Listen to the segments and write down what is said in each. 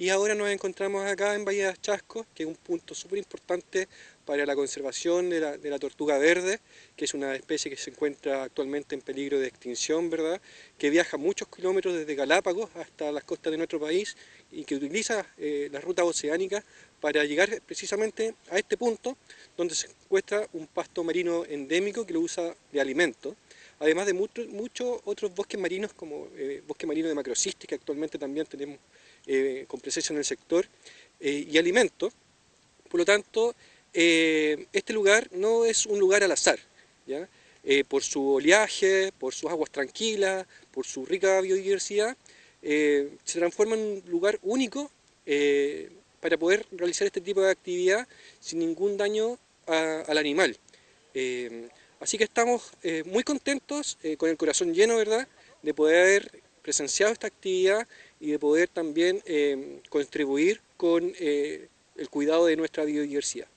Y ahora nos encontramos acá en Bahía de Chasco, que es un punto súper importante para la conservación de la, tortuga verde, que es una especie que se encuentra actualmente en peligro de extinción, ¿verdad? Que viaja muchos kilómetros desde Galápagos hasta las costas de nuestro país y que utiliza eh, las rutas oceánicas para llegar precisamente a este punto donde se encuentra un pasto marino endémico que lo usa de alimento, además de muchos otros bosques marinos como eh, bosque marino de macrocistis que actualmente también tenemos eh, con presencia en el sector, eh, y alimentos. Por lo tanto, eh, este lugar no es un lugar al azar, ¿ya? por su oleaje, por sus aguas tranquilas, por su rica biodiversidad, se transforma en un lugar único para poder realizar este tipo de actividad sin ningún daño al animal. así que estamos muy contentos, con el corazón lleno, ¿verdad?, de poder haber presenciado esta actividad y de poder también eh, contribuir con eh, el cuidado de nuestra biodiversidad.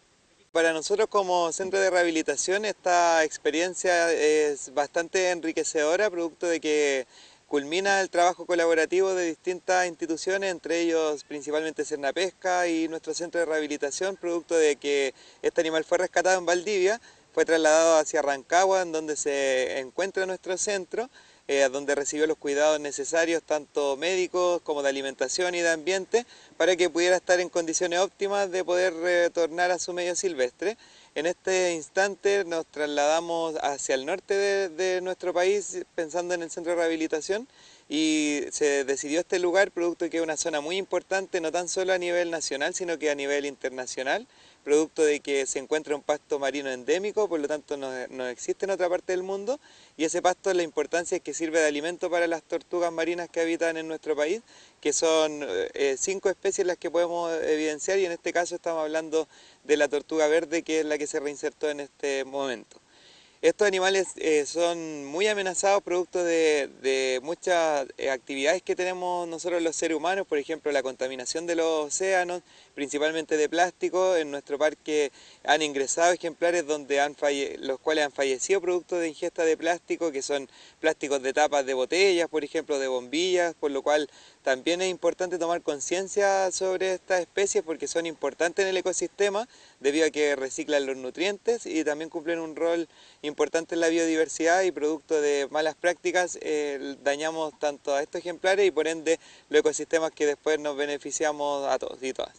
Para nosotros como centro de rehabilitación esta experiencia es bastante enriquecedora, producto de que culmina el trabajo colaborativo de distintas instituciones, entre ellos principalmente Cernapesca y nuestro centro de rehabilitación, producto de que este animal fue rescatado en Valdivia, fue trasladado hacia Rancagua, en donde se encuentra nuestro centro, eh, donde recibió los cuidados necesarios, tanto médicos como de alimentación y de ambiente, para que pudiera estar en condiciones óptimas de poder retornar a su medio silvestre. En este instante nos trasladamos hacia el norte de, nuestro país, pensando en el centro de rehabilitación, y se decidió este lugar producto de que es una zona muy importante, no tan solo a nivel nacional, sino que a nivel internacional, producto de que se encuentra un pasto marino endémico, por lo tanto no, existe en otra parte del mundo, y ese pasto la importancia es que sirve de alimento para las tortugas marinas que habitan en nuestro país, que son eh, cinco especies las que podemos evidenciar, y en este caso estamos hablando de la tortuga verde, que es la que se reinsertó en este momento. Estos animales eh, son muy amenazados producto de, muchas eh, actividades que tenemos nosotros los seres humanos, por ejemplo la contaminación de los océanos, principalmente de plástico. En nuestro parque han ingresado ejemplares donde han los cuales han fallecido producto de ingesta de plástico, que son plásticos de tapas de botellas, por ejemplo, de bombillas, por lo cual también es importante tomar conciencia sobre estas especies porque son importantes en el ecosistema debido a que reciclan los nutrientes y también cumplen un rol importante en la biodiversidad y producto de malas prácticas eh, dañamos tanto a estos ejemplares y por ende los ecosistemas que después nos beneficiamos a todos y todas.